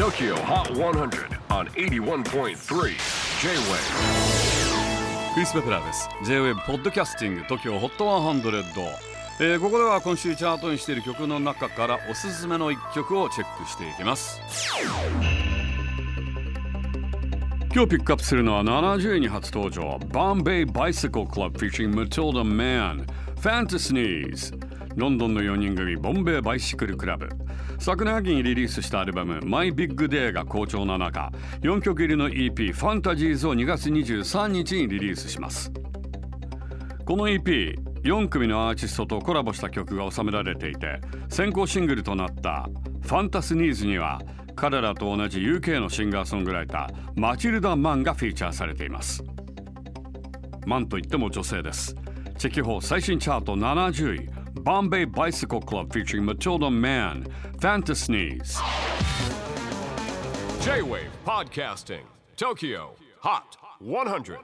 TOKYO HOT 100 on 81.3 J-WAVE クリス・ベプラーです。J-WAVE ポッドキャスティング TOKYO HOT 100、えーここでは今週チャートにしている曲の中からおすすめの一曲をチェックしていきます。今日ピックアップするのは70位に初登場 Bombay Bicycle Club featuring Matilda Mann Fantasies ロンドンの4人組ボンベイバイシクルクラブ。昨年秋にリリースしたアルバム My Big Day が好調な中4曲入りの EP Fantasies を2月23日にリリースします。この EP4 組のアーティストとコラボした曲が収められていて先行シングルとなった「ファンタスニーズ」には彼らと同じ UK のシンガーソングライターマチルダ・マンがフィーチャーされています。マンといっても女性です。チェキホー最新チャート70位。Bombay Bicycle Club featuring Matilda Mann Fantasies J-WAVE PODCASTING TOKYO HOT 100